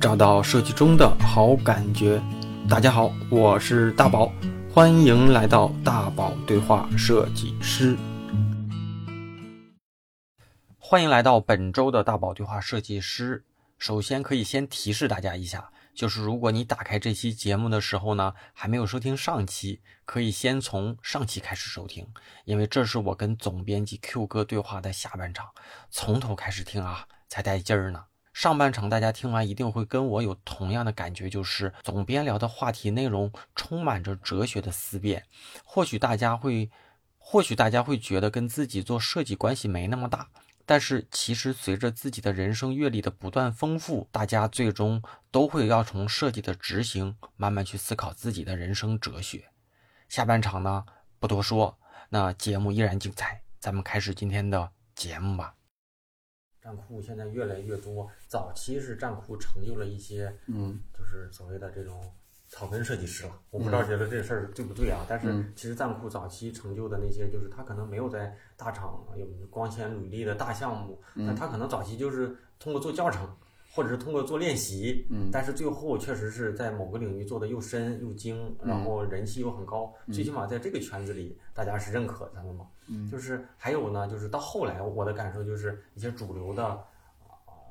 找到设计中的好感觉。大家好，我是大宝，欢迎来到大宝对话设计师。欢迎来到本周的大宝对话设计师。首先可以先提示大家一下，就是如果你打开这期节目的时候呢，还没有收听上期，可以先从上期开始收听，因为这是我跟总编辑 Q 哥对话的下半场，从头开始听啊，才带劲儿呢。上半场大家听完一定会跟我有同样的感觉，就是总编聊的话题内容充满着哲学的思辨，或许大家会，或许大家会觉得跟自己做设计关系没那么大。但是，其实随着自己的人生阅历的不断丰富，大家最终都会要从设计的执行慢慢去思考自己的人生哲学。下半场呢，不多说，那节目依然精彩，咱们开始今天的节目吧。站库现在越来越多，早期是站库成就了一些，嗯，就是所谓的这种。草根设计师了，我不知道觉得这事儿对不对啊？但是其实站库早期成就的那些，就是他可能没有在大厂有光鲜履历的大项目，但他可能早期就是通过做教程，或者是通过做练习，嗯但是最后确实是在某个领域做的又深又精，然后人气又很高，最起码在这个圈子里大家是认可他们嘛。嗯就是还有呢，就是到后来我的感受就是一些主流的啊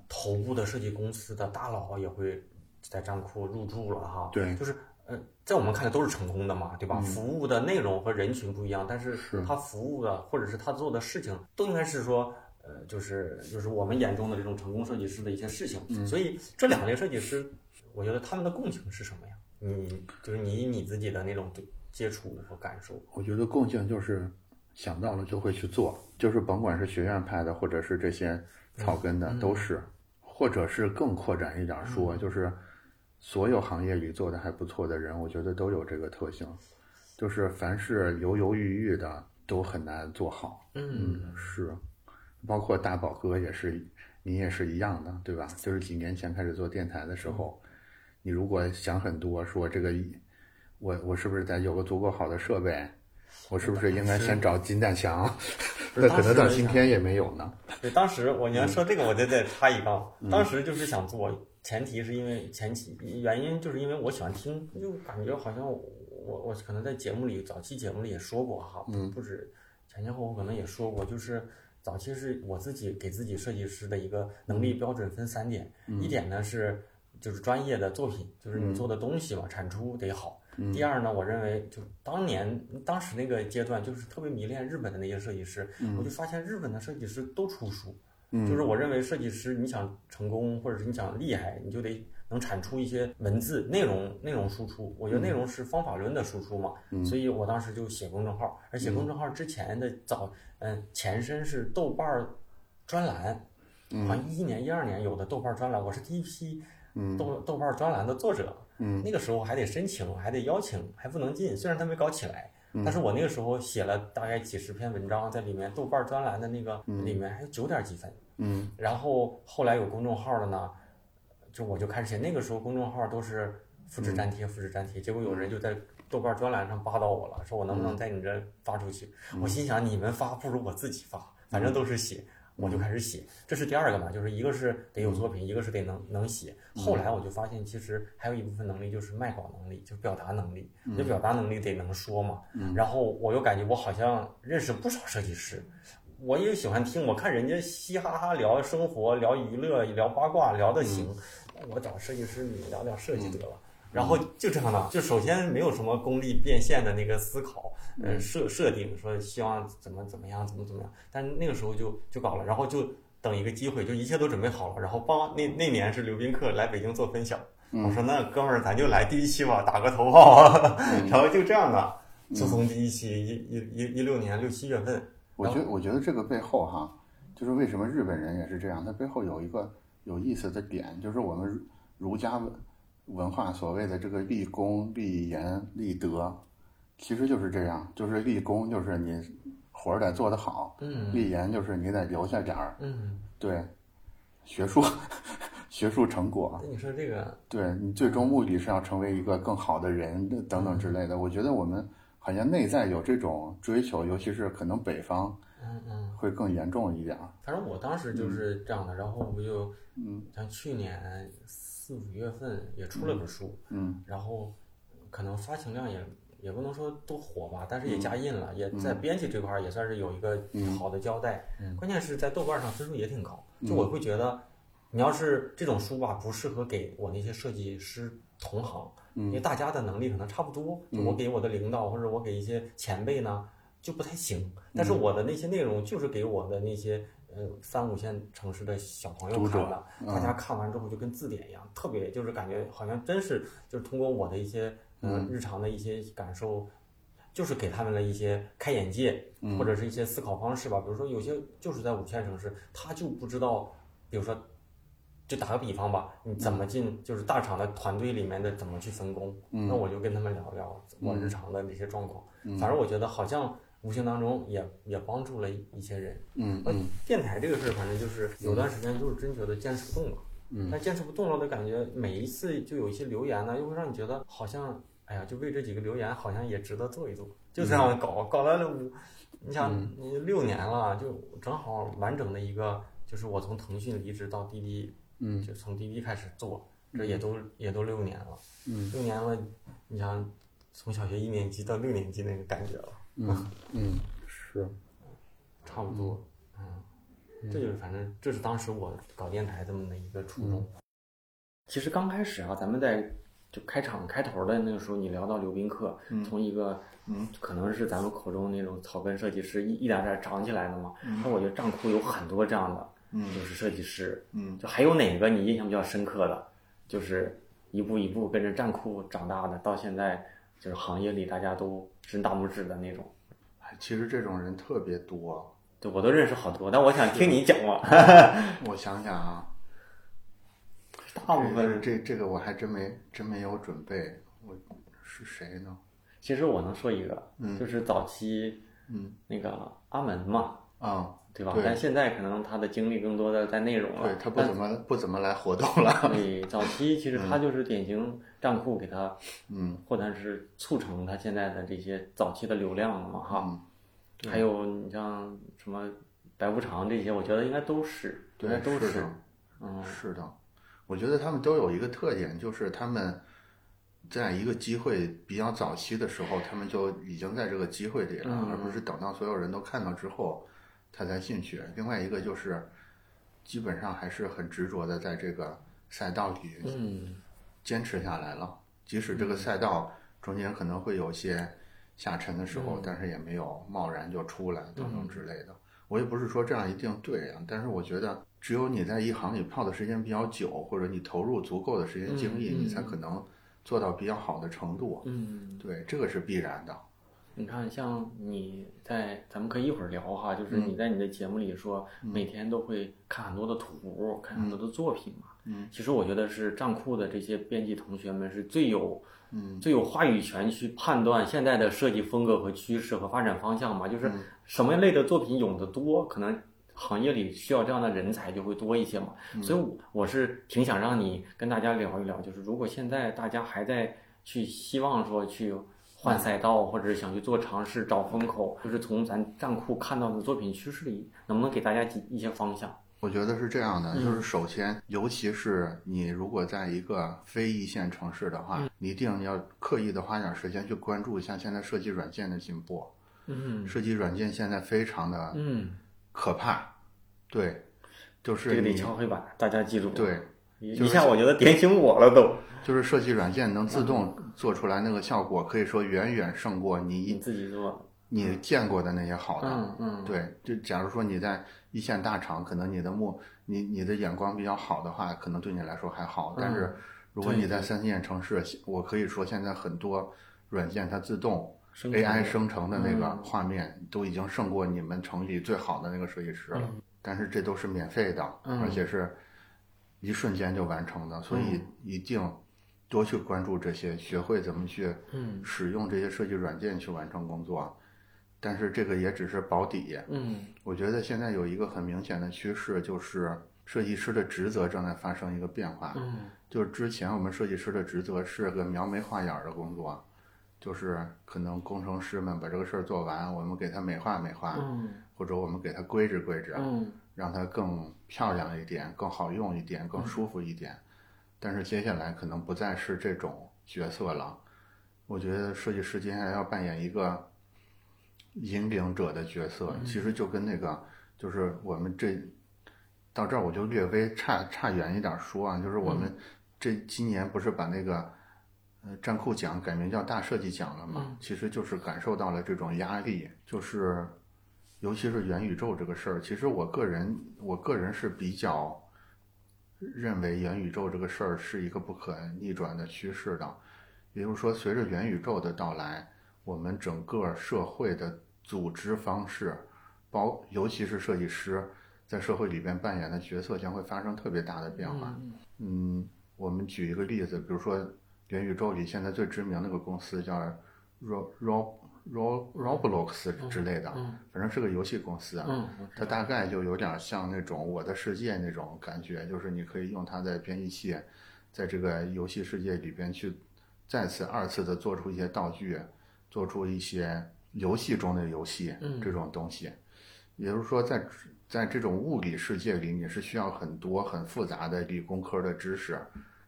头部的设计公司的大佬也会。在站库入驻了哈，对，就是呃，在我们看来都是成功的嘛，对吧？服务的内容和人群不一样，但是他服务的或者是他做的事情都应该是说，呃，就是就是我们眼中的这种成功设计师的一些事情。所以这两类设计师，我觉得他们的共性是什么呀？你就是你你自己的那种接触和感受。我觉得共性就是想到了就会去做，就是甭管是学院派的，或者是这些草根的，都是，或者是更扩展一点说，就是。所有行业里做的还不错的人，我觉得都有这个特性，就是凡是犹犹豫豫的都很难做好。嗯，是，包括大宝哥也是，你也是一样的，对吧？就是几年前开始做电台的时候，你如果想很多，说这个，我我是不是得有个足够好的设备？我是不是应该先找金蛋强？那可能到今天也没有呢。对，当时我你要说这个，我就再插一杠，当时就是想做。前提是因为前期原因，就是因为我喜欢听，就感觉好像我我可能在节目里早期节目里也说过哈，嗯不止前前后后可能也说过，就是早期是我自己给自己设计师的一个能力标准分三点，一点呢是就是专业的作品，就是你做的东西嘛，产出得好。第二呢，我认为就当年当时那个阶段，就是特别迷恋日本的那些设计师，我就发现日本的设计师都出书。就是我认为设计师你想成功或者是你想厉害，你就得能产出一些文字内容内容输出。我觉得内容是方法论的输出嘛，所以我当时就写公众号，而写公众号之前的早嗯前身是豆瓣专栏，好像一一年一二年有的豆瓣专栏，我是第一批豆豆瓣专栏的作者，嗯。那个时候还得申请，还得邀请，还不能进，虽然他没搞起来。但是我那个时候写了大概几十篇文章在里面，豆瓣专栏的那个里面还有九点几分。嗯，然后后来有公众号的呢，就我就开始写。那个时候公众号都是复制粘贴，复制粘贴。结果有人就在豆瓣专栏上扒到我了，说我能不能在你这发出去？我心想你们发不如我自己发，反正都是写。我就开始写，这是第二个嘛，就是一个是得有作品，一个是得能能写。后来我就发现，其实还有一部分能力就是卖稿能力，就表达能力。你表达能力得能说嘛。然后我又感觉我好像认识不少设计师，我也喜欢听，我看人家嘻哈哈聊生活、聊娱乐、聊八卦，聊的行。我找设计师，你聊聊设计得了。然后就这样的，就首先没有什么功利变现的那个思考，呃设设定说希望怎么怎么样，怎么怎么样，但那个时候就就搞了，然后就等一个机会，就一切都准备好了，然后帮那那年是刘宾客来北京做分享，我说那哥们儿咱就来第一期吧，打个头炮，然后就这样的，就从第一期一一一一六年六七月份，我觉我觉得这个背后哈，就是为什么日本人也是这样，他背后有一个有意思的点，就是我们儒家。文化所谓的这个立功、立言、立德，其实就是这样，就是立功就是你活儿得做得好，嗯，立言就是你得留下点儿，嗯，对，学术 学术成果。那你说这个，对你最终目的是要成为一个更好的人等等之类的。我觉得我们好像内在有这种追求，尤其是可能北方，嗯嗯，会更严重一点。反正我当时就是这样的，然后我就，嗯，像去年。四五月份也出了本书，嗯然后可能发行量也也不能说多火吧，但是也加印嗯了，也在编辑这块儿也算是有一个好的交代。嗯关键是在豆瓣上分数也挺高，就我会觉得，你要是这种书吧，不适合给我那些设计师同行，嗯因为大家的能力可能差不多，就我给我的领导或者我给一些前辈呢就不太行，但嗯。是我的那些内容就是给我的那些。呃，三五线城市的小朋友看的，大家看完之后就跟字典一样，特别就是感觉好像真是就是通过我的一些嗯。日常的一些感受，就是给他们了一些开眼界，或者是一些思考方式吧。比如说有些就是在五线城市，他就不知道，比如说，就打个比方吧，你怎么进就是大厂的团队里面的怎么去分工，那我就跟他们聊聊我日常的那些状况。反正我觉得好像无形当中也也帮助了一些人。呃嗯嗯电台这个事儿，反正就是有段时间就是真觉得坚持不动了。嗯，但坚持不动了的感觉，每一次就有一些留言呢，又会让你觉得好像，哎呀，就为这几个留言，好像也值得做一做。就这样搞，搞了五，你想，你六年了，就正好完整的一个，就是我从腾讯离职到滴滴，嗯就从滴滴开始做，这也都也都六年了。嗯六年了，你想，从小学一年级到六年级那个感觉了。嗯嗯，是，差不多，嗯，这就是反正这是当时我搞电台这么的一个初衷。其实刚开始啊，咱们在就开场开头的那个时候，你聊到刘宾客，从一个嗯。可能是咱们口中那种草根设计师一一点点长起来的嘛。那我觉得账库有很多这样的，嗯。就是设计师，嗯。就还有哪个你印象比较深刻的，就是一步一步跟着站库长大的，到现在就是行业里大家都伸大拇指的那种。哎其实这种人特别多。对，我都认识好多，但我想听你讲嘛。我想想啊，大部分这这这个我还真没真没有准备。我是谁呢？其实我能说一个，嗯就是早期嗯那个阿门嘛，啊，对吧？对但现在可能他的精力更多的在内容了。对他不怎么不怎么来活动了。对，早期其实他就是典型账户给他，嗯或者是促成他现在的这些早期的流量了嘛，哈。嗯还有你像什么白无常这些，我觉得应该都是，应该，都是的，嗯是的。我觉得他们都有一个特点，就是他们在一个机会比较早期的时候，他们就已经在这个机会里了，嗯而不是等到所有人都看到之后他才进去。另外一个就是，基本上还是很执着的在这个赛道里嗯坚持下来了，即使这个赛道中间可能会有些下沉的时候，但是也没有贸然就出来等等之类的。我也不是说这样一定对啊，但是我觉得只有你在一行里泡的时间比较久，或者你投入足够的时间精力，你才可能做到比较好的程度。嗯。对，这个是必然的。你看，像你在，咱们可以一会儿聊哈，就是嗯你在你的节目里说，每天都会看很多的图，看很多的作品嘛。嗯，其实我觉得是账库的这些编辑同学们是最有，嗯，最有话语权去判断现在的设计风格和趋势和发展方向嘛。就是什么类的作品涌得多，可能行业里需要这样的人才就会多一些嘛。所以我我是挺想让你跟大家聊一聊，就是如果现在大家还在去希望说去换赛道，或者是想去做尝试找风口，就是从咱站库看到的作品趋势里，能不能给大家几一些方向？我觉得是这样的，嗯就是首先，尤其是你如果在一个非一线城市的嗯话，你一定要刻意的花点时间去关注一下现在设计软件的进步。嗯设计软件现在非常的嗯，可怕，对，就是这个得敲黑板，大家记住。，对，一下我觉得点醒我了都。就是设计软件能自动做出来那个效果，可以说远远胜过你你一自己做，你见过的那些好的。嗯嗯，对，就假如说你在一线大厂，可能你的目你你的眼光比较好的话，可能对你来说还好。但是如果你在三四线城市，我可以说现在很多软件它自动 AI 生成的那个画面都已经胜过你们城里最好的那个设计师了。但是这都是免费的，嗯而且是一瞬间就完成的，所以一定多去关注这些，学会怎么去嗯使用这些设计软件去完成工作。但是这个也只是保底。嗯我觉得现在有一个很明显的趋势，就是设计师的职责正在发生一个变化。嗯就是之前我们设计师的职责是个描眉画眼儿的工作，就是可能工程师们把这个事儿做完，我们给他美化美化，嗯或者我们给他规制规制，嗯让它更漂亮一点、更好用一点、更舒服一点。但是接下来可能不再是这种角色了。我觉得设计师接下来要扮演一个引领者的角色，其实就跟那个就是我们这到这儿我就略微差差远一点说啊，就是我们这今年不是把那个呃战库奖改名叫大设计奖了吗？其实就是感受到了这种压力，就是尤其是元宇宙这个事儿，其实我个人我个人是比较认为元宇宙这个事儿是一个不可逆转的趋势的。也就是说，随着元宇宙的到来，我们整个社会的组织方式，包尤其是设计师在社会里边扮演的角色将会发生特别大的变化。嗯，我们举一个例子，比如说元宇宙里现在最知名那个公司叫 Ro Ro Ro Roblox 之类的，反正是个游戏公司啊。它大概就有点像那种我的世界那种感觉，就是你可以用它的编译器，在这个游戏世界里边去。再次、二次的做出一些道具，做出一些游戏中的游戏这种东西，也就是说，在在这种物理世界里，你是需要很多很复杂的理工科的知识、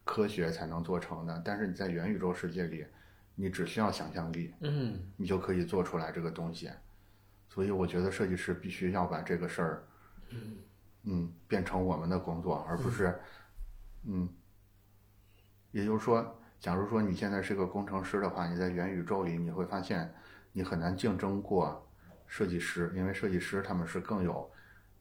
科学才能做成的。但是你在元宇宙世界里，你只需要想象力，嗯，你就可以做出来这个东西。所以我觉得设计师必须要把这个事儿，嗯嗯，变成我们的工作，而不是，嗯，也就是说。假如说你现在是个工程师的话，你在元宇宙里你会发现，你很难竞争过设计师，因为设计师他们是更有，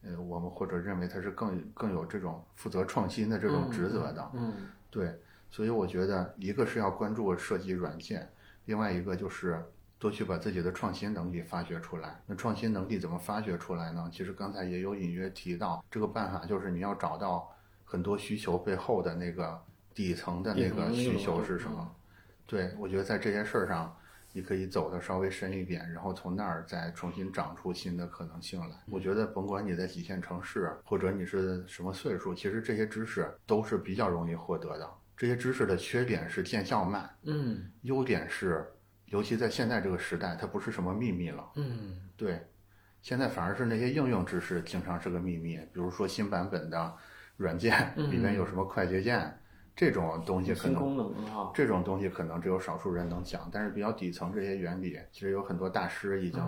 呃，我们或者认为他是更更有这种负责创新的这种职责的。嗯，对，所以我觉得一个是要关注设计软件，另外一个就是多去把自己的创新能力发掘出来。那创新能力怎么发掘出来呢？其实刚才也有隐约提到，这个办法就是你要找到很多需求背后的那个。底层的那个需求是什么？对我觉得在这些事儿上，你可以走的稍微深一点，然后从那儿再重新长出新的可能性来。我觉得甭管你在几线城市，或者你是什么岁数，其实这些知识都是比较容易获得的。这些知识的缺点是见效慢，嗯，优点是，尤其在现在这个时代，它不是什么秘密了，嗯，对，现在反而是那些应用知识经常是个秘密，比如说新版本的软件里面有什么快捷键。这种东西可能，这种东西可能只有少数人能讲，但是比较底层这些原理，其实有很多大师已经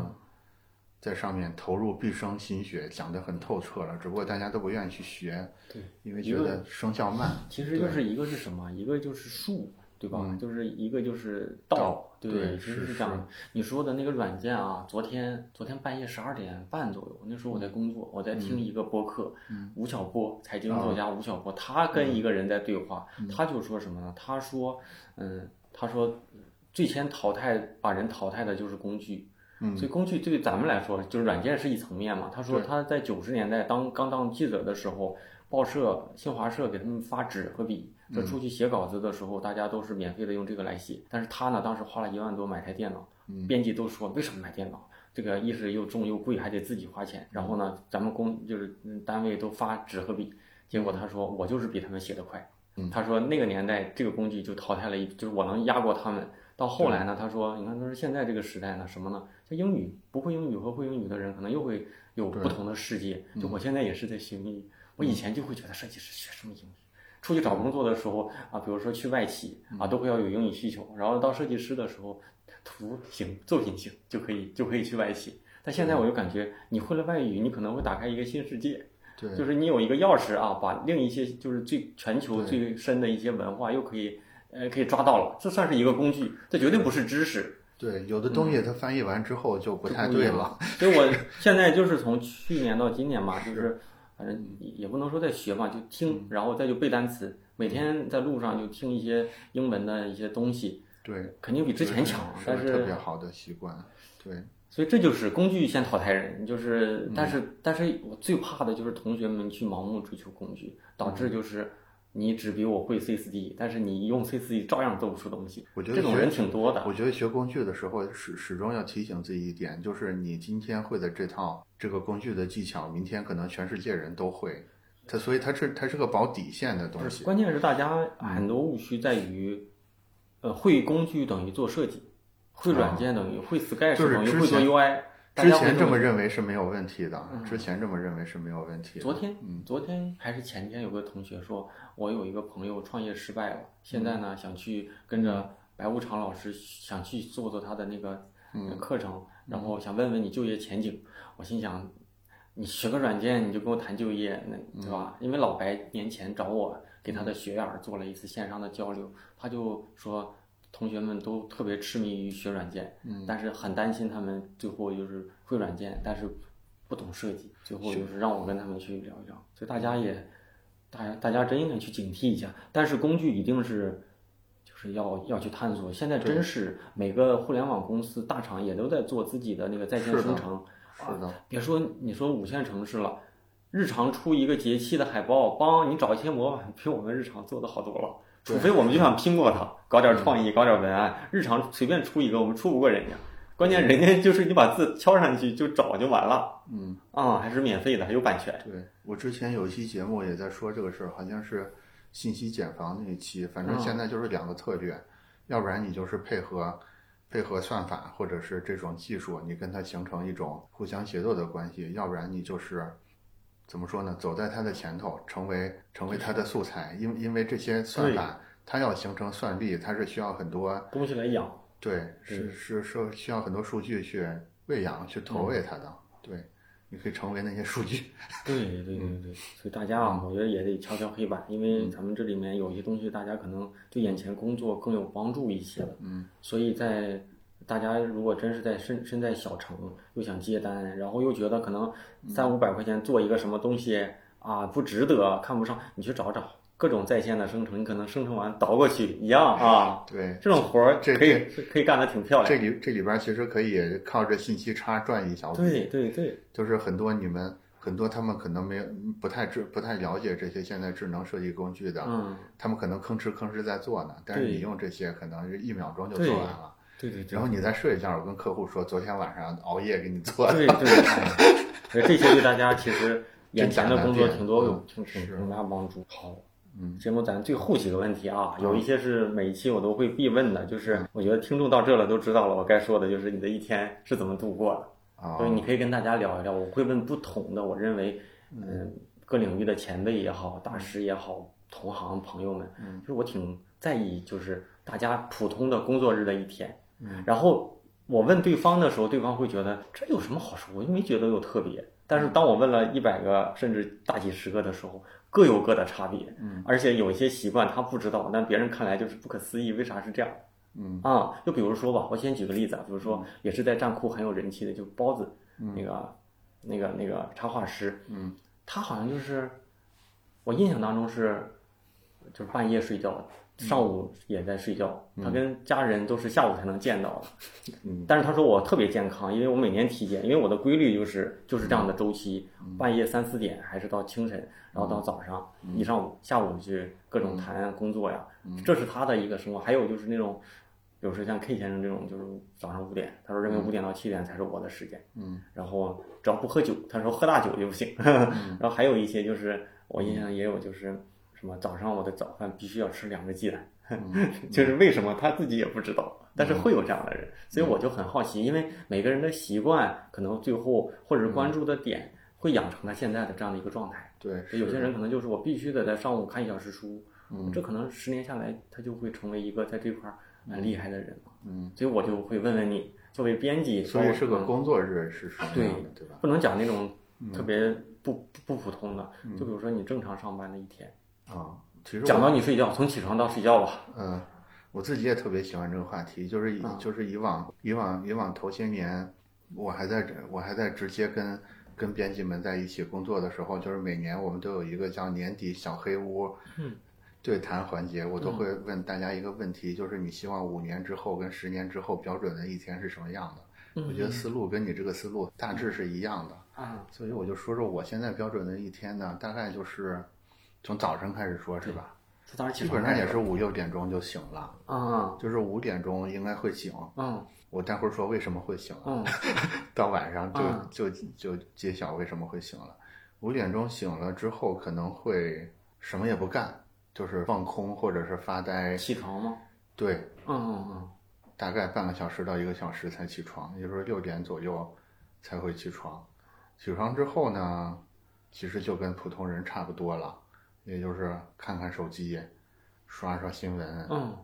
在上面投入毕生心血，讲得很透彻了。只不过大家都不愿意去学，对，因为觉得生效慢。其实就是一个是什么？一个就是术。对吧？就是一个就是道，对，其实是这样。你说的那个软件啊，昨天昨天半夜十二点半左右，那时候我在工作，我在听一个播客，吴晓波，财经作家吴晓波，他跟一个人在对话，他就说什么呢？他说，嗯，他说，最先淘汰把人淘汰的就是工具，所以工具对咱们来说，就是软件是一层面嘛。他说他在九十年代当刚当记者的时候。报社、新华社给他们发纸和笔，这出去写稿子的时候，大家都是免费的用这个来写。但是他呢，当时花了一万多买台电脑，编辑都说为什么买电脑？这个一是又重又贵，还得自己花钱。然后呢，咱们工就是单位都发纸和笔，结果他说我就是比他们写的快。他说那个年代这个工具就淘汰了一，就是我能压过他们。到后来呢，他说你看，他说现在这个时代呢，什么呢？像英语不会英语和会英语的人，可能又会有不同的世界。就我现在也是在学英语。我以前就会觉得设计师学什么英语，出去找工作的时候啊，比如说去外企啊，都会要有英语需求。然后到设计师的时候，图形、作品行就可以就可以去外企。但现在我就感觉，你会了外语，你可能会打开一个新世界。对，就是你有一个钥匙啊，把另一些就是最全球最深的一些文化又可以呃可以抓到了。这算是一个工具，这绝对不是知识。对，有的东西它翻译完之后就不太对了。所以我 现在就是从去年到今年嘛，就是。反正也不能说在学嘛，就听，然后再就背单词。每天在路上就听一些英文的一些东西，对，肯定比之前强。但是特别好的习惯，对。所以这就是工具先淘汰人，就是，但是，但是我最怕的就是同学们去盲目追求工具，导致就是。你只比我会 C 四 D，但是你用 C 四 D 照样做不出东西。我觉得这种人挺多的。我觉得学工具的时候始始终要提醒自己一点，就是你今天会的这套这个工具的技巧，明天可能全世界人都会。它所以它是它是个保底线的东西。关键是大家很多误区在于，呃，会工具等于做设计，会软件等于会 Sketch 等于会做 UI。之前这么认为是没有问题的，嗯。之前这么认为是没有问题的。昨天，嗯。昨天还是前天，有个同学说，我有一个朋友创业失败了，现在嗯。呢想去跟着白无常老师想去做做他的那个课程，然后想问问你就业前景。我心想，你学个软件你就跟我谈就业，那对吧？嗯因为老白年前找我给他的学员儿做了一次线上的交流，他就说同学们都特别痴迷于学软件，嗯。但是很担心他们最后就是会软件，但是不懂设计，最后就是让我跟他们去聊一聊，所以大家也，大家大家真应该去警惕一下，但是工具一定是。就是要要去探索，现在真是每个互联网公司大厂也都在做自己的那个在线生成，是的，别说你说五线城市了，日常出一个节气的海报，帮你找一些模板，比我们日常做的好多了。除非我们就想拼过它，搞点创意，搞点文案，日常随便出一个，我们出不过人家。关键人家就是你把字敲上去就找就完了嗯，啊、还是免费的，还有版权。对我之前有一期节目也在说这个事儿，好像是信息茧房那一期，反正嗯现在就是两个策略，要不然你就是配合配合算法或者是这种技术，你跟它形成一种互相协作的关系，要不然你就是。怎么说呢？走在它的前头，成为成为它的素材，因因为这些算法，它要形成算力，它是需要很多东西来养，对，是是是需要很多数据去喂养、去投喂它的。对，你可以成为那些数据。对对对对对，所以大家啊，我觉得也得敲敲黑板，因为咱们这里面有些东西，大家可能对眼前工作更有帮助一些了。嗯，所以在大家如果真是在身身在小城，又想接单，然后又觉得可能三五百块钱做一个什么东西啊不值得，看不上，你去找找各种在线的生成，你可能生成完倒过去一样啊。对，这种活儿这可以可以干得挺漂亮这。里这里边其实可以靠着信息差赚一小笔。对对对，就是很多你们很多他们可能没有不太知不太了解这些现在智能设计工具的，嗯，他们可能吭哧吭哧在做呢，但是你用这些可能是一秒钟就做完了。对对对然。后你再睡一觉，我跟客户说，昨天晚上熬夜给你做的。对对，哎这些对大家其实 眼前的工作挺多有嗯挺挺是挺大帮助。好，嗯，节目咱最后几个问题啊，有一些是每一期我都会必问的，就是我觉得听众到这了都知道了，我该说的就是你的一天是怎么度过的，啊所以你可以跟大家聊一聊。我会问不同的，我认为嗯各领域的前辈也好，大师也好，同行朋友们，嗯就是我挺在意，就是大家普通的工作日的一天。嗯然后我问对方的时候，对方会觉得这有什么好说？我又没觉得有特别。但是当我问了一百个甚至大几十个的时候，各有各的差别。嗯，而且有一些习惯他不知道，但别人看来就是不可思议，为啥是这样？嗯啊，就比如说吧，我先举个例子啊，比如说也是在站库很有人气的，就包子，那个那个那个插画师，嗯，他好像就是我印象当中是就是半夜睡觉，上午也在睡觉，他跟家人都是下午才能见到的。嗯但是他说我特别健康，因为我每年体检，因为我的规律就是就是这样的周期，半夜三四点还是到清晨，然后到早上一上午，下午去各种谈工作呀，这是他的一个生活。还有就是那种，比如说像 K 先生这种，就是早上五点，他说认为五点到七点才是我的时间，嗯，然后只要不喝酒，他说喝大酒就不行。然后还有一些就是我印象也有就是什么早上我的早饭必须要吃两个鸡蛋。就是为什么他自己也不知道，但是会有这样的人，所以我就很好奇，因为每个人的习惯可能最后或者是关注的点会养成他现在的这样的一个状态。对，有些人可能就是我必须得在上午看一小时书，嗯这可能十年下来他就会成为一个在这块儿蛮厉害的人了。嗯，所以我就会问问你，作为编辑，所以是个嗯工作日是什么对样的，对吧？不能讲那种特别不不普通的，就比如说你正常上班的一天，啊，其实讲到你睡觉，从起床到睡觉吧。嗯，我自己也特别喜欢这个话题，就是以啊就是以往以往以往头些年，我还在我还在直接跟跟编辑们在一起工作的时候，就是每年我们都有一个叫年底小黑屋，嗯，对谈环节，我都会问大家一个问题，就是你希望五年之后跟十年之后标准的一天是什么样的？我觉得思路跟你这个思路大致是一样的，啊，所以我就说说我现在标准的一天呢，大概就是从早晨开始说，是吧？从早上起基本上也是五六点钟就醒了。嗯，就是五点钟应该会醒。嗯我待会儿说为什么会醒了，嗯到晚上就、嗯就就揭晓为什么会醒了。五点钟醒了之后，可能会什么也不干，就是放空或者是发呆。起床吗？对，嗯嗯嗯大概半个小时到一个小时才起床，也就是六点左右才会起床。起床之后呢，其实就跟普通人差不多了，也就是看看手机，刷刷新闻，嗯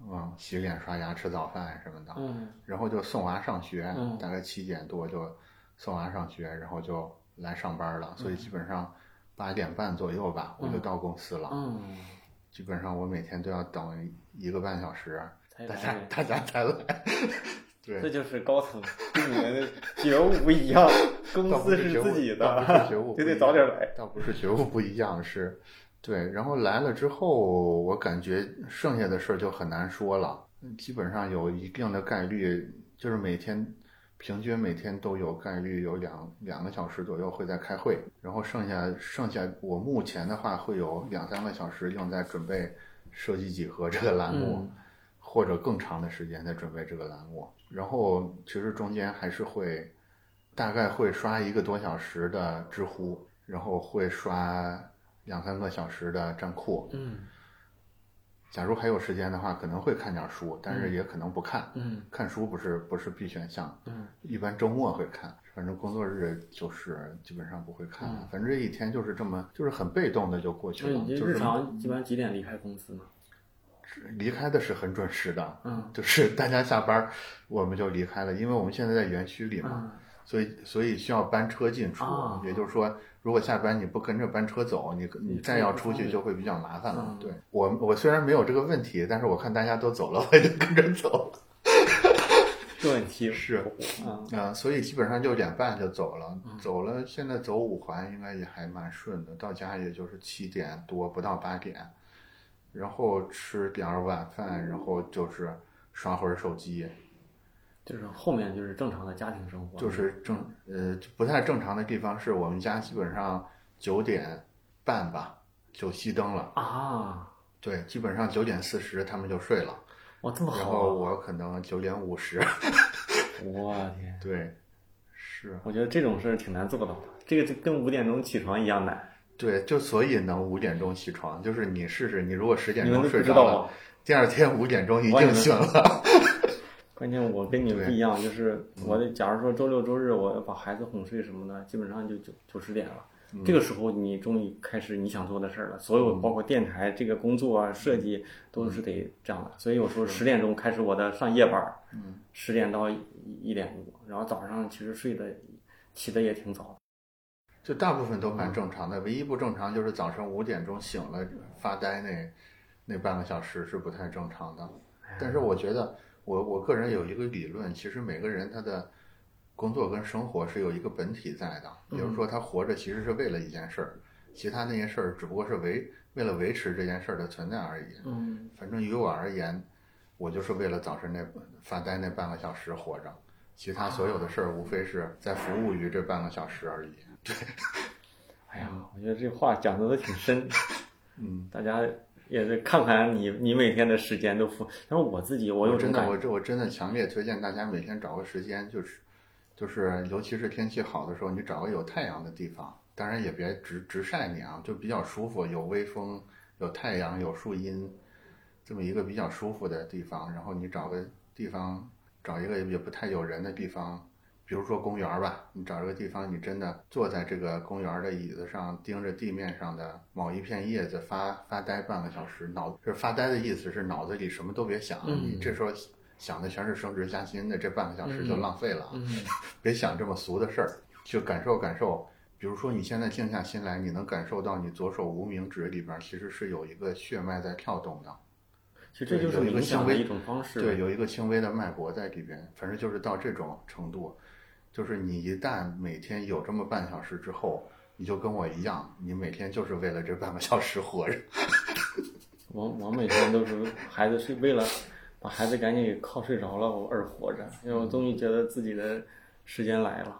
嗯，洗脸、刷牙、吃早饭什么的，嗯然后就送娃上学，嗯大概七点多就送娃上学，然后就来上班了，所以基本上八点半左右吧，我就到公司了。嗯，基本上我每天都要等一个半小时，大家大家才来。这，就是高层跟你们的觉悟不一样，公司是自己的，觉悟 就得早点来。倒不是觉悟不一样，是，对。然后来了之后，我感觉剩下的事儿就很难说了，基本上有一定的概率，就是每天平均每天都有概率有两两个小时左右会在开会，然后剩下剩下我目前的话会有两三个小时用在准备设计几何这个栏目。嗯或者更长的时间在准备这个栏目，然后其实中间还是会大概会刷一个多小时的知乎，然后会刷两三个小时的站酷。嗯假如还有时间的话，可能会看点书，但是也可能不看。嗯看书不是不是必选项，嗯一般周末会看，反正工作日就是基本上不会看了。反正这一天就是这么，就是很被动的就过去了。就是日常一般几点离开公司呢？离开的是很准时的，嗯。就是大家下班儿我们就离开了，因为我们现在在园区里嘛，嗯。所以所以需要班车进出，啊。也就是说，如果下班你不跟着班车走，你你再要出去就会比较麻烦了。嗯。对。我我虽然没有这个问题，但是我看大家都走了，我也就跟着走了。这问题是。嗯。啊、所以基本上六点半就走了，走了，现在走五环应该也还蛮顺的，到家也就是七点多，不到八点，然后吃点儿晚饭，然后就是刷会儿手机，就是后面就是正常的家庭生活，就是正呃不太正常的地方是我们家基本上九点半吧就熄灯了，啊，对，基本上九点四十他们就睡了，哇这么然好啊，后我可能九点五十，我天，对，是。我觉得这种事儿挺难做到的，这个就跟五点钟起床一样难，对，就所以能五点钟起床，就是你试试，你如果十点钟睡着了，第二天五点钟一定醒了。关键我跟你们不一样，就是我的，假如说周六周日我要把孩子哄睡什么的，基本上就九九十点了。这个时候你终于开始你想做的事儿了，所有包括电台这个工作啊、设计都是得这样的。所以有时候十点钟开始我的上夜班儿，十点到一一点多，然后早上其实睡的起的也挺早。就大部分都蛮正常的，唯一不正常就是早上五点钟醒了发呆那那半个小时是不太正常的。但是我觉得我我个人有一个理论，其实每个人他的工作跟生活是有一个本体在的，比如说他活着其实是为了一件事儿，其他那些事儿只不过是维为了维持这件事儿的存在而已。嗯，反正于我而言，我就是为了早晨那发呆那半个小时活着，其他所有的事儿无非是在服务于这半个小时而已。哎呀，我觉得这话讲的都挺深，嗯，大家也是看看你你每天的时间都付。然后我自己我有真的我这我真的强烈推荐大家每天找个时间，就是就是尤其是天气好的时候，你找个有太阳的地方，当然也别直直晒你啊，就比较舒服，有微风，有太阳，有树荫，这么一个比较舒服的地方，然后你找个地方，找一个也不太有人的地方。比如说公园儿吧，你找一个地方，你真的坐在这个公园儿的椅子上，盯着地面上的某一片叶子发发呆半个小时。脑这发呆的意思是脑子里什么都别想，嗯你这时候想的全是升职加薪的，这半个小时就浪费了。嗯 别想这么俗的事儿，就感受感受。比如说你现在静下心来，你能感受到你左手无名指里边儿其实是有一个血脉在跳动的。其实这就是有一个冥想轻微的一种方式。对，有一个轻微的脉搏在里边，反正就是到这种程度，就是你一旦每天有这么半小时之后，你就跟我一样，你每天就是为了这半个小时活着。我我每天都是孩子睡，为了把孩子赶紧给靠睡着了我而活着，因为我终于觉得自己的时间来了，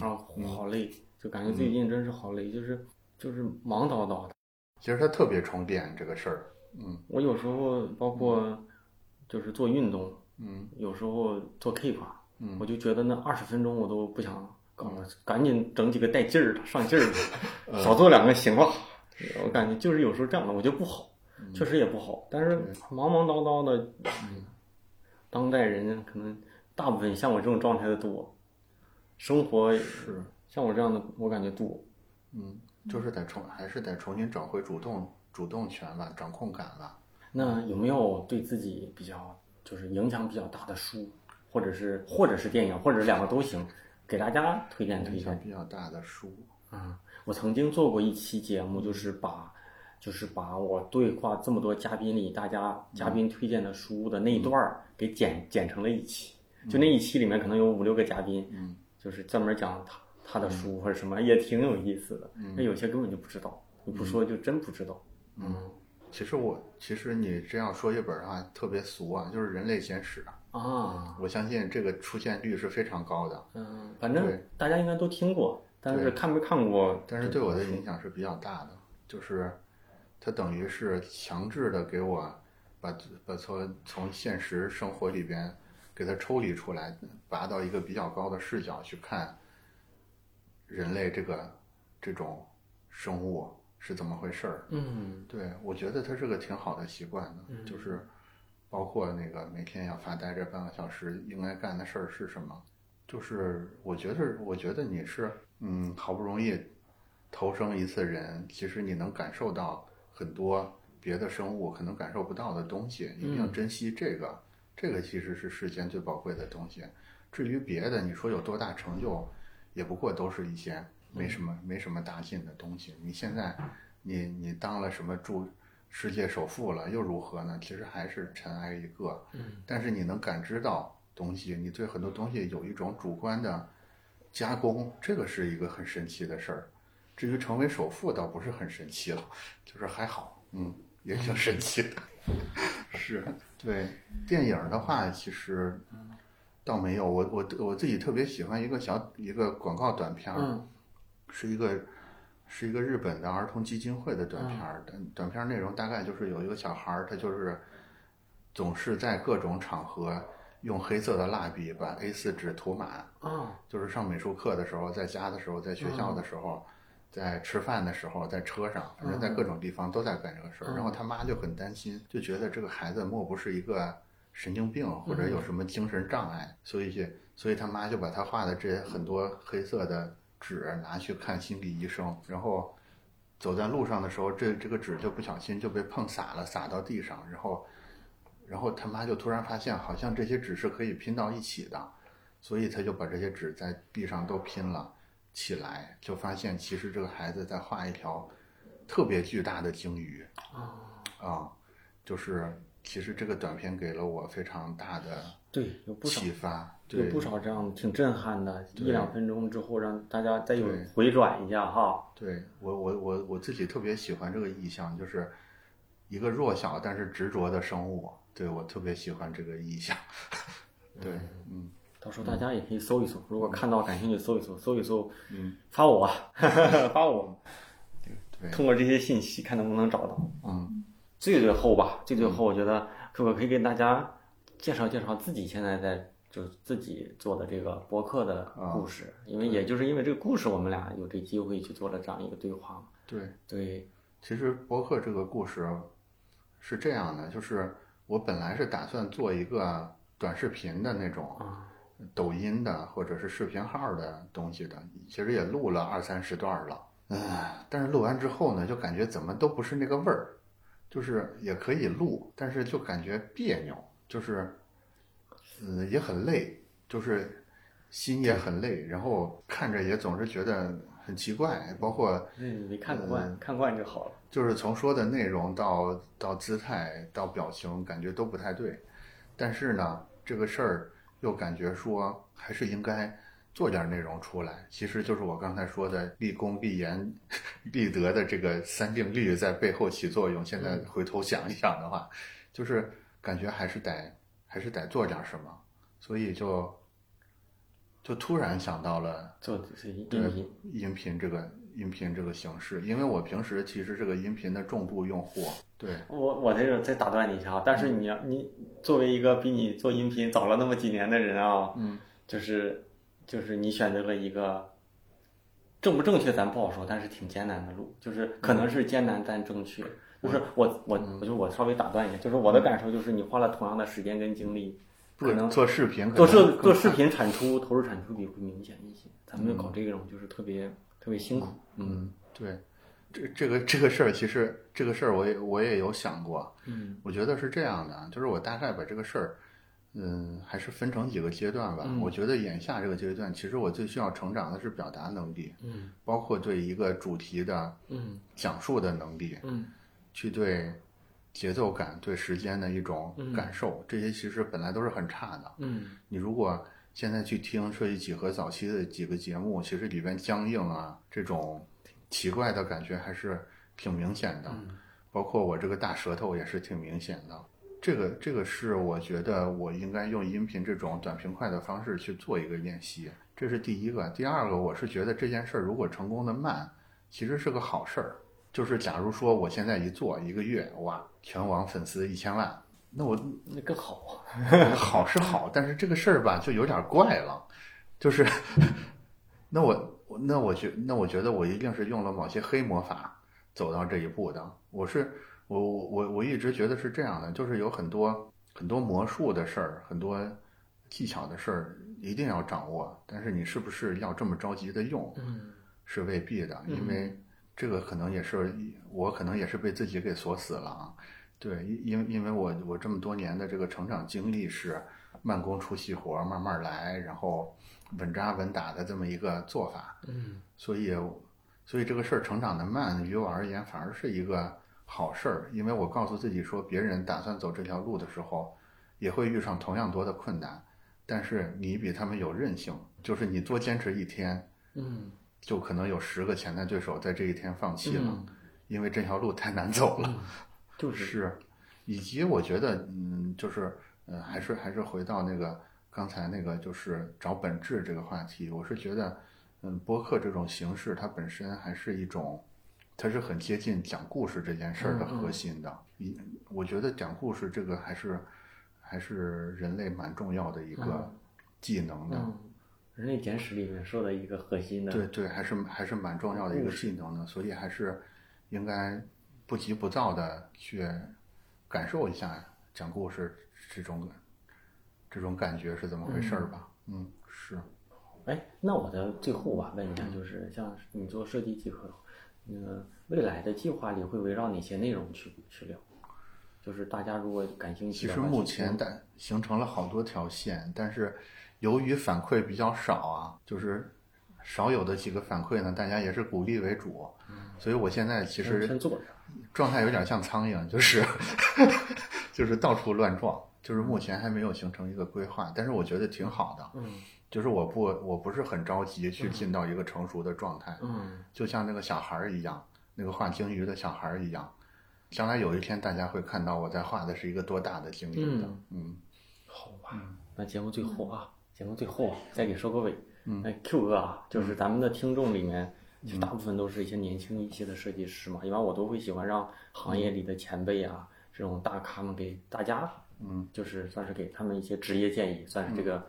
然后好累，就感觉最近真是好累，就是就是忙叨叨的。其实它特别充电这个事儿，嗯我有时候包括就是做运动，嗯有时候做 Keep，嗯我就觉得那二十分钟我都不想搞了，赶紧整几个带劲儿的、上劲儿的，少做两个行了。我感觉就是有时候这样的我觉得不好，确实也不好。但是忙忙叨叨的，当代人可能大部分像我这种状态的多，生活是，像我这样的，我感觉多。嗯，就是得重，还是得重新找回主动主动权了，掌控感了。那有没有对自己比较就是影响比较大的书，或者是或者是电影，或者是两个都行，给大家推荐推荐？比较大的书，嗯，我曾经做过一期节目，就是把就是把我对话这么多嘉宾里，大家嘉宾推荐的书的那一段儿给剪剪成了一期，就那一期里面可能有五六个嘉宾，嗯，就是专门讲他他的书或者什么，也挺有意思的。那有些根本就不知道，你不说就真不知道。嗯其实我其实你这样说一本啊，特别俗啊，就是《人类简史》。啊，我相信这个出现率是非常高的，嗯，反正大家应该都听过，但是看没看过？但是对我的影响是比较大的，就是它等于是强制的给我把把从从现实生活里边给它抽离出来，拔到一个比较高的视角去看人类这个这种生物是怎么回事儿。嗯。对，我觉得它是个挺好的习惯的，就是包括那个每天要发呆这半个小时应该干的事儿是什么，就是我觉得，我觉得你是嗯，好不容易投生一次人，其实你能感受到很多别的生物可能感受不到的东西，你一定要珍惜这个，这个其实是世间最宝贵的东西。至于别的，你说有多大成就，也不过都是一些没什么没什么大劲的东西。你现在，你你当了什么驻世界首富了，又如何呢？其实还是尘埃一个。嗯，但是你能感知到东西，你对很多东西有一种主观的加工，这个是一个很神奇的事儿。至于成为首富，倒不是很神奇了，就是还好，嗯，也挺神奇的。是对电影的话，其实倒没有。我我我自己特别喜欢一个小一个广告短片儿，嗯是一个是一个日本的儿童基金会的短片儿。短短片儿内容大概就是有一个小孩儿，他就是总是在各种场合用黑色的蜡笔把 A 四纸涂满，啊就是上美术课的时候，在家的时候，在学校的时候，在吃饭的时候，在车上，反正在各种地方都在干这个事儿。然后他妈就很担心，就觉得这个孩子莫不是一个神经病或者有什么精神障碍，所以就所以他妈就把他画的这些很多黑色的纸拿去看心理医生，然后走在路上的时候，这这个纸就不小心就被碰洒了，洒到地上，然后然后他妈就突然发现，好像这些纸是可以拼到一起的。所以他就把这些纸在地上都拼了起来，就发现其实这个孩子在画一条特别巨大的鲸鱼啊、就是其实这个短片给了我非常大的对，有不少启发，有对不少这样挺震撼的，一两分钟之后让大家再有回转一下哈。对我我我我自己特别喜欢这个意象，就是一个弱小但是执着的生物，对我特别喜欢这个意象，对，嗯。到时候大家也可以搜一搜，如果看到感兴趣搜一搜，搜一搜，嗯，发我，发我，对通过这些信息看能不能找到。嗯最最后吧，最最后，我觉得可不可以给大家介绍介绍自己现在在就自己做的这个博客的故事，因为也就是因为这个故事，我们俩有这机会去做了这样一个对话嘛。对，对，其实博客这个故事是这样的，就是我本来是打算做一个短视频的那种，抖音的或者是视频号的东西的，其实也录了二三十段了，唉，但是录完之后呢，就感觉怎么都不是那个味儿，就是也可以录，但是就感觉别扭，就是，嗯，也很累，就是心也很累，然后看着也总是觉得很奇怪，包括。嗯，你看惯，看惯就好了。就是从说的内容到到姿态到表情，感觉都不太对。但是呢，这个事儿又感觉说还是应该做点内容出来。其实就是我刚才说的立功、立言、立德的这个三定律在背后起作用。现在回头想一想的话，就是感觉还是得还是得做点什么，所以就就突然想到了做音频，音频这个音频这个形式，因为我平时其实是个音频的重度用户，对，我我在这个再打断你一下啊，但是你要你作为一个比你做音频早了那么几年的人啊，嗯，就是就是你选择了一个正不正确咱不好说，但是挺艰难的路，就是可能是艰难但正确。就是我我我就我稍微打断一下，就是我的感受就是你花了同样的时间跟精力，不可能做视频做视做视频产出投入产出比会明显一些。咱们搞这种就是特别特别辛苦，嗯嗯，对，这这个这个事儿，其实这个事儿我也我也有想过，嗯。我觉得是这样的，就是我大概把这个事儿，嗯，还是分成几个阶段吧。嗯。我觉得眼下这个阶段，其实我最需要成长的是表达能力，嗯。包括对一个主题的嗯。讲述的能力，嗯去对节奏感、对时间的一种感受，这些其实本来都是很差的。嗯你如果现在去听设计几何早期的几个节目，其实里边僵硬啊这种奇怪的感觉还是挺明显的，包括我这个大舌头也是挺明显的。这个这个是我觉得我应该用音频这种短平快的方式去做一个练习，这是第一个。第二个，我是觉得这件事儿如果成功的慢，其实是个好事儿。就是假如说我现在一做一个月，哇，全网粉丝一千万，那我那更好，好是好，但是这个事儿吧就有点怪了，就是，那我那我觉那我觉得我一定是用了某些黑魔法走到这一步的。我是我我我一直觉得是这样的，就是有很多很多魔术的事儿，很多技巧的事儿一定要掌握，但是你是不是要这么着急的用，嗯是未必的，因为这个可能也是我可能也是被自己给锁死了啊。对，因因因为我我这么多年的这个成长经历是慢工出细活，慢慢来，然后稳扎稳打的这么一个做法，嗯。所以所以这个事儿成长的慢，于我而言反而是一个好事儿，因为我告诉自己说，别人打算走这条路的时候，也会遇上同样多的困难，但是你比他们有韧性，就是你多坚持一天，嗯就可能有十个潜在对手在这一天放弃了，嗯因为这条路太难走了。就是是，以及我觉得，嗯，就是，呃，还是还是回到那个刚才那个，就是找本质这个话题。我是觉得，嗯，播客这种形式，它本身还是一种，它是很接近讲故事这件事儿的核心的。一、我觉得讲故事这个还是还是人类蛮重要的一个技能的。嗯，人类简史里面说的一个核心的，对对，还是还是蛮重要的一个技能的，所以还是应该不急不躁的去感受一下讲故事这种这种感觉是怎么回事儿吧。嗯，是。哎，那我的最后吧，问一下，就是像你做设计几何，那个未来的计划里会围绕哪些内容去去聊？就是大家如果感兴趣，其实目前的形成了好多条线，但是由于反馈比较少啊，就是少有的几个反馈呢，大家也是鼓励为主，所以我现在其实状态有点像苍蝇，就是 就是到处乱撞，就是目前还没有形成一个规划，但是我觉得挺好的，嗯。就是我不我不是很着急去进到一个成熟的状态，嗯。就像那个小孩儿一样，那个画鲸鱼的小孩儿一样，将来有一天大家会看到我在画的是一个多大的鲸鱼的，嗯好吧，那节目最后啊，节目最后啊，再给收个尾。嗯那 Q 哥啊，就是咱们的听众里面，其实大部分都是一些年轻一些的设计师嘛，一般我都会喜欢让行业里的前辈啊，这种大咖们给大家，嗯，就是算是给他们一些职业建议，算是这个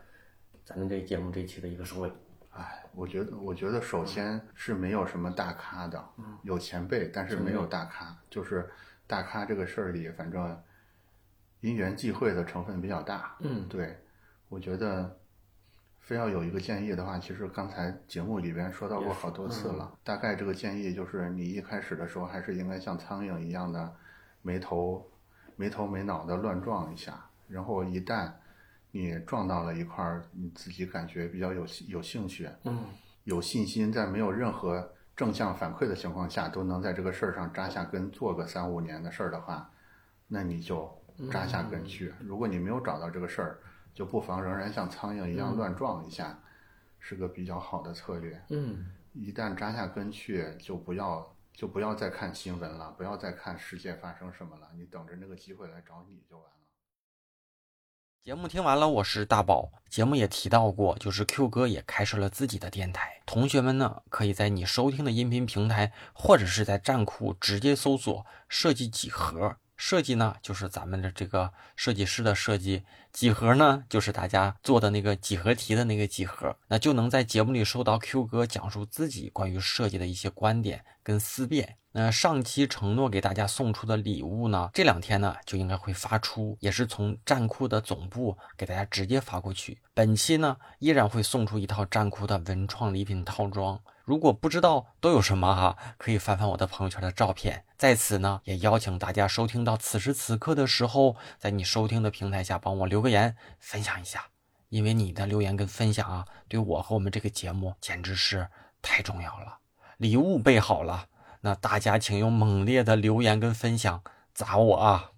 咱们这节目这期的一个收尾。哎，我觉得，我觉得首先是没有什么大咖的，嗯有前辈，但是没有大咖。就是大咖这个事儿里，反正因缘际会的成分比较大。嗯对，我觉得非要有一个建议的话，其实刚才节目里边说到过好多次嗯了。大概这个建议就是，你一开始的时候还是应该像苍蝇一样的没头没头没脑的乱撞一下，然后一旦你撞到了一块儿，你自己感觉比较有有兴趣，嗯有信心，在没有任何正向反馈的情况下，都能在这个事儿上扎下根，做个三五年的事儿的话，那你就扎下根去。如果你没有找到这个事儿，就不妨仍然像苍蝇一样乱撞一下，是个比较好的策略。嗯一旦扎下根去，就不要就不要再看新闻了，不要再看世界发生什么了，你等着那个机会来找你就完了。节目听完了，我是大宝。节目也提到过，就是 Q 哥也开设了自己的电台。同学们呢，可以在你收听的音频平台，或者是在站酷直接搜索“设计几何”。设计呢，就是咱们的这个设计师的设计；几何呢，就是大家做的那个几何题的那个几何。那就能在节目里收到 Q 哥讲述自己关于设计的一些观点，跟思辨。那上期承诺给大家送出的礼物呢，这两天呢就应该会发出，也是从战库的总部给大家直接发过去。本期呢依然会送出一套战库的文创礼品套装。如果不知道都有什么哈，可以翻翻我的朋友圈的照片。在此呢，也邀请大家收听到此时此刻的时候，在你收听的平台下帮我留个言，分享一下，因为你的留言跟分享啊，对我和我们这个节目简直是太重要了。礼物备好了，那大家请用猛烈的留言跟分享砸我啊！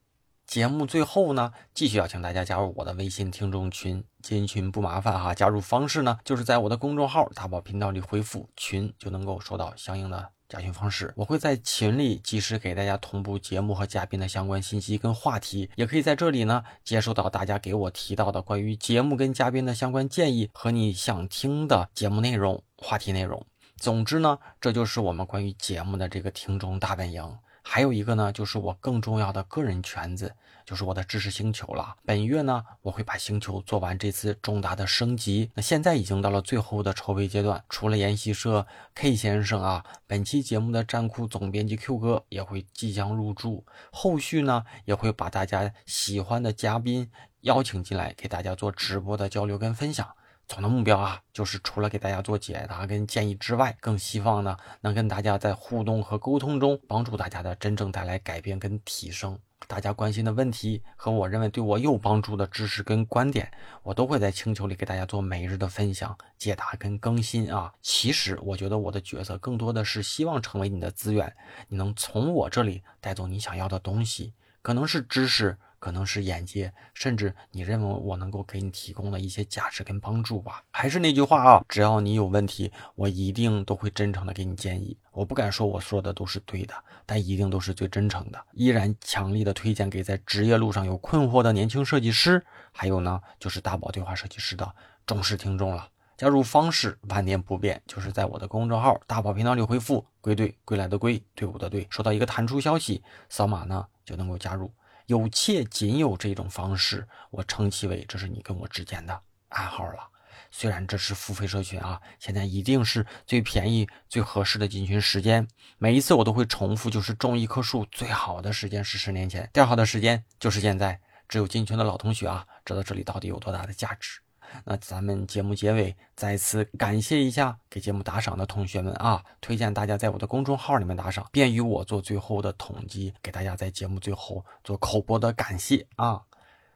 节目最后呢，继续邀请大家加入我的微信听众群，进群不麻烦哈。加入方式呢，就是在我的公众号“大宝频道”里回复“群”，就能够收到相应的加群方式。我会在群里及时给大家同步节目和嘉宾的相关信息跟话题，也可以在这里呢接收到大家给我提到的关于节目跟嘉宾的相关建议和你想听的节目内容、话题内容。总之呢，这就是我们关于节目的这个听众大本营。还有一个呢，就是我更重要的个人圈子，就是我的知识星球了。本月呢，我会把星球做完这次重大的升级。那现在已经到了最后的筹备阶段，除了研习社 K 先生啊，本期节目的战库总编辑 Q 哥也会即将入驻。后续呢，也会把大家喜欢的嘉宾邀请进来，给大家做直播的交流跟分享。总的目标啊，就是除了给大家做解答跟建议之外，更希望呢能跟大家在互动和沟通中，帮助大家的真正带来改变跟提升。大家关心的问题和我认为对我有帮助的知识跟观点，我都会在星球里给大家做每日的分享、解答跟更新啊。其实我觉得我的角色更多的是希望成为你的资源，你能从我这里带走你想要的东西，可能是知识。可能是眼界，甚至你认为我能够给你提供的一些价值跟帮助吧。还是那句话啊，只要你有问题，我一定都会真诚的给你建议。我不敢说我说的都是对的，但一定都是最真诚的。依然强力的推荐给在职业路上有困惑的年轻设计师，还有呢，就是大宝对话设计师的忠实听众了。加入方式万年不变，就是在我的公众号大宝频道里回复“归队归来的归队伍的队”，收到一个弹出消息，扫码呢就能够加入。有且仅有这种方式，我称其为这是你跟我之间的暗号了。虽然这是付费社群啊，现在一定是最便宜、最合适的进群时间。每一次我都会重复，就是种一棵树最好的时间是十年前，第二好的时间就是现在。只有进群的老同学啊，知道这里到底有多大的价值。那咱们节目结尾再次感谢一下给节目打赏的同学们啊！推荐大家在我的公众号里面打赏，便于我做最后的统计，给大家在节目最后做口播的感谢啊！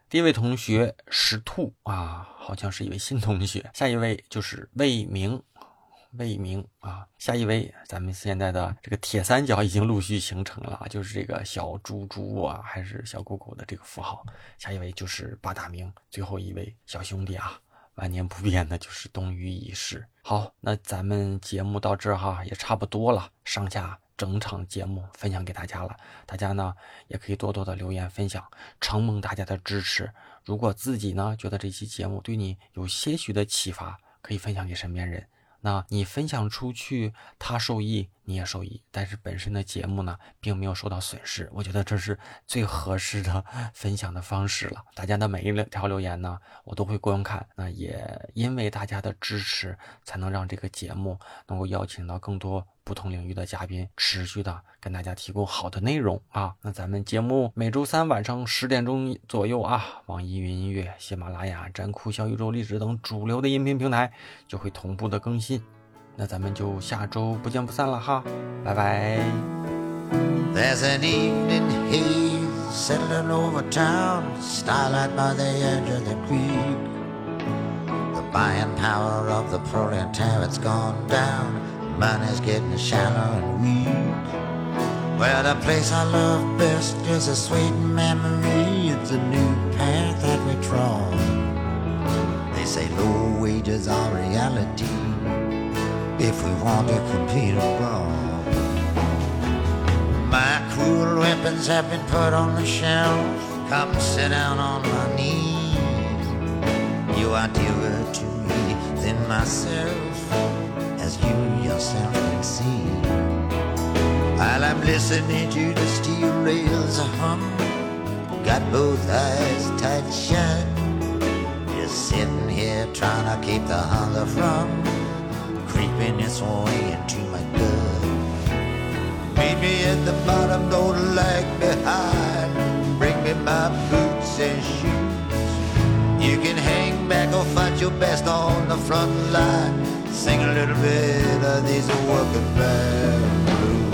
第一位同学石兔啊，好像是一位新同学。下一位就是魏明，魏明啊，下一位咱们现在的这个铁三角已经陆续形成了，就是这个小猪猪啊，还是小狗狗的这个符号。下一位就是八大名，最后一位小兄弟啊。万年不变的就是冬雨已逝。好，那咱们节目到这儿哈，也差不多了。上下整场节目分享给大家了，大家呢也可以多多的留言分享，承蒙大家的支持。如果自己呢觉得这期节目对你有些许的启发，可以分享给身边人。那你分享出去，他受益，你也受益，但是本身的节目呢，并没有受到损失。我觉得这是最合适的 分享的方式了。大家的每一条留言呢，我都会观看。那也因为大家的支持，才能让这个节目能够邀请到更多。不同领域的嘉宾持续的跟大家提供好的内容啊，那咱们节目每周三晚上十点钟左右啊，网易云音乐、喜马拉雅、站酷、小宇宙、荔枝等主流的音频平台就会同步的更新。那咱们就下周不见不散了哈，拜拜。Money's getting shallow and weak. Well, the place I love best is a sweet memory. It's a new path that we trod. They say low wages are reality if we want to compete abroad. My cruel weapons have been put on the shelf. Come sit down on my knees. You are dearer to me than myself as you yourself can see. While I'm listening to the steel rails hum, got both eyes tight shut. Just sitting here trying to keep the hunger from creeping its way into my gut. Meet me at the bottom, don't lag behind. Bring me my boots and shoes. You can hang back or fight your best on the front line. Sing a little bit of these working man blues.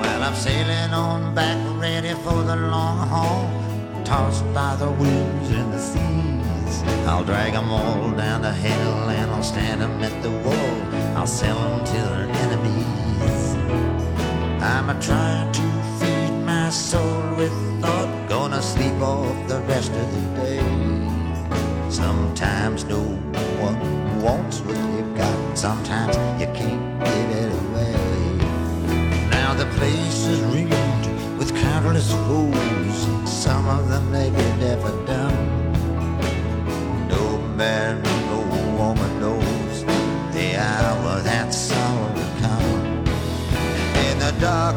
Well, I'm sailing on back, ready for the long haul. Tossed by the winds and the seas. I'll drag 'em all down the hill and I'll stand stand 'em at the wall. I'll sell 'em to their enemies. I'm a trying to off the rest of the day. Sometimes no one wants what you've got. Sometimes you can't give it away. Now the place is ringed with countless fools, Some of them may be deaf and. No man, no woman knows the hour that sorrow will come. In the dark,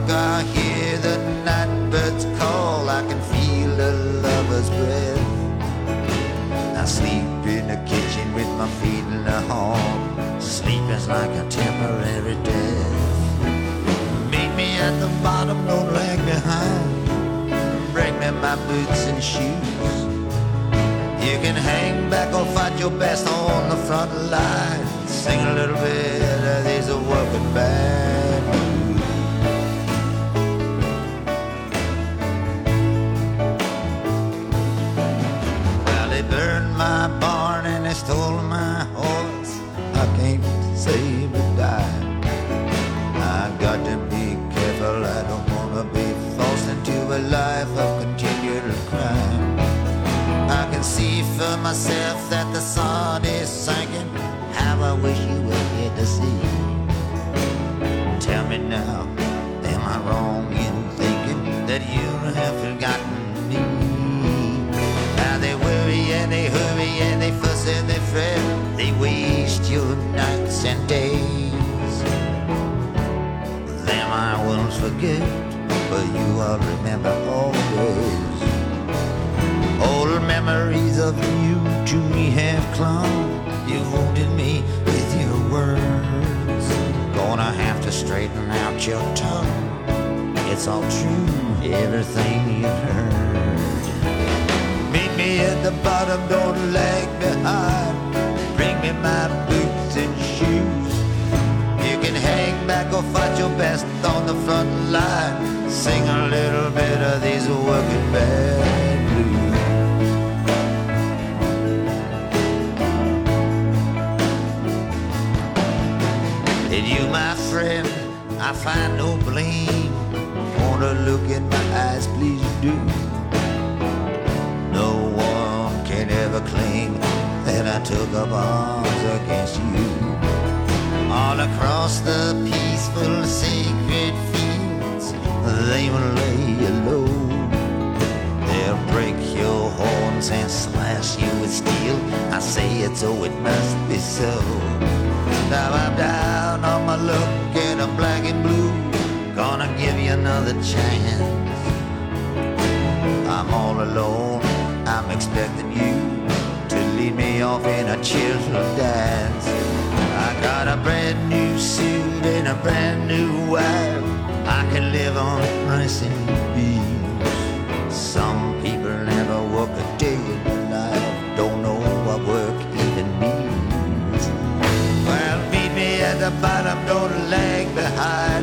the hall. Sleep is like a temporary death. Meet me at the bottom, don't lag behind. Bring me my boots and shoes. You can hang back or fight your best on the front line. Sing a little bit of these working band for myself that the sun is sinking. How I wish you were here to see. Tell me now, am I wrong in thinking that you have forgotten me? Now they worry and they hurry and they fuss and they fret. They waste your nights and days. Them I won't forget, but you I'll remember of you to me have clung. You wounded me with your words. Gonna have to straighten out your tongue. It's all true, everything you've heard. Meet me at the bottom, don't lag behind. Bring me my boots and shoes. You can hang back or fight your best on the front line. Sing a little bit of these working band blues. I find no blame. Wanna look in my eyes, please do. No one can ever claim that I took up arms against you. All across the peaceful, sacred fields, they will lay you low. They'll break your horns and slash you with steel. I say it so it must be so. Now I'm down on my luck and I'm black another chance. I'm all alone. I'm expecting you to lead me off in a cheerful dance. I got a brand new suit and a brand new wife. I can live on rice and beans. Some people never work a day in their life. Don't know what work even means. Well, meet me at the bottom, don't lag behind.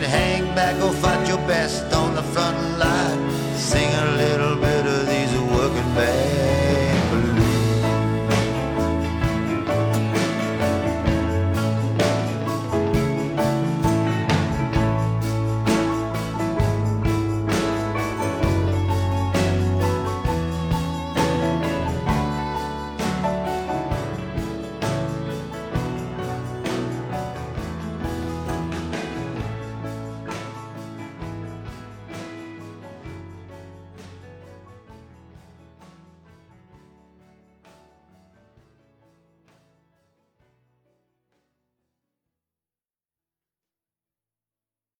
can hang back or fight your best on the front line.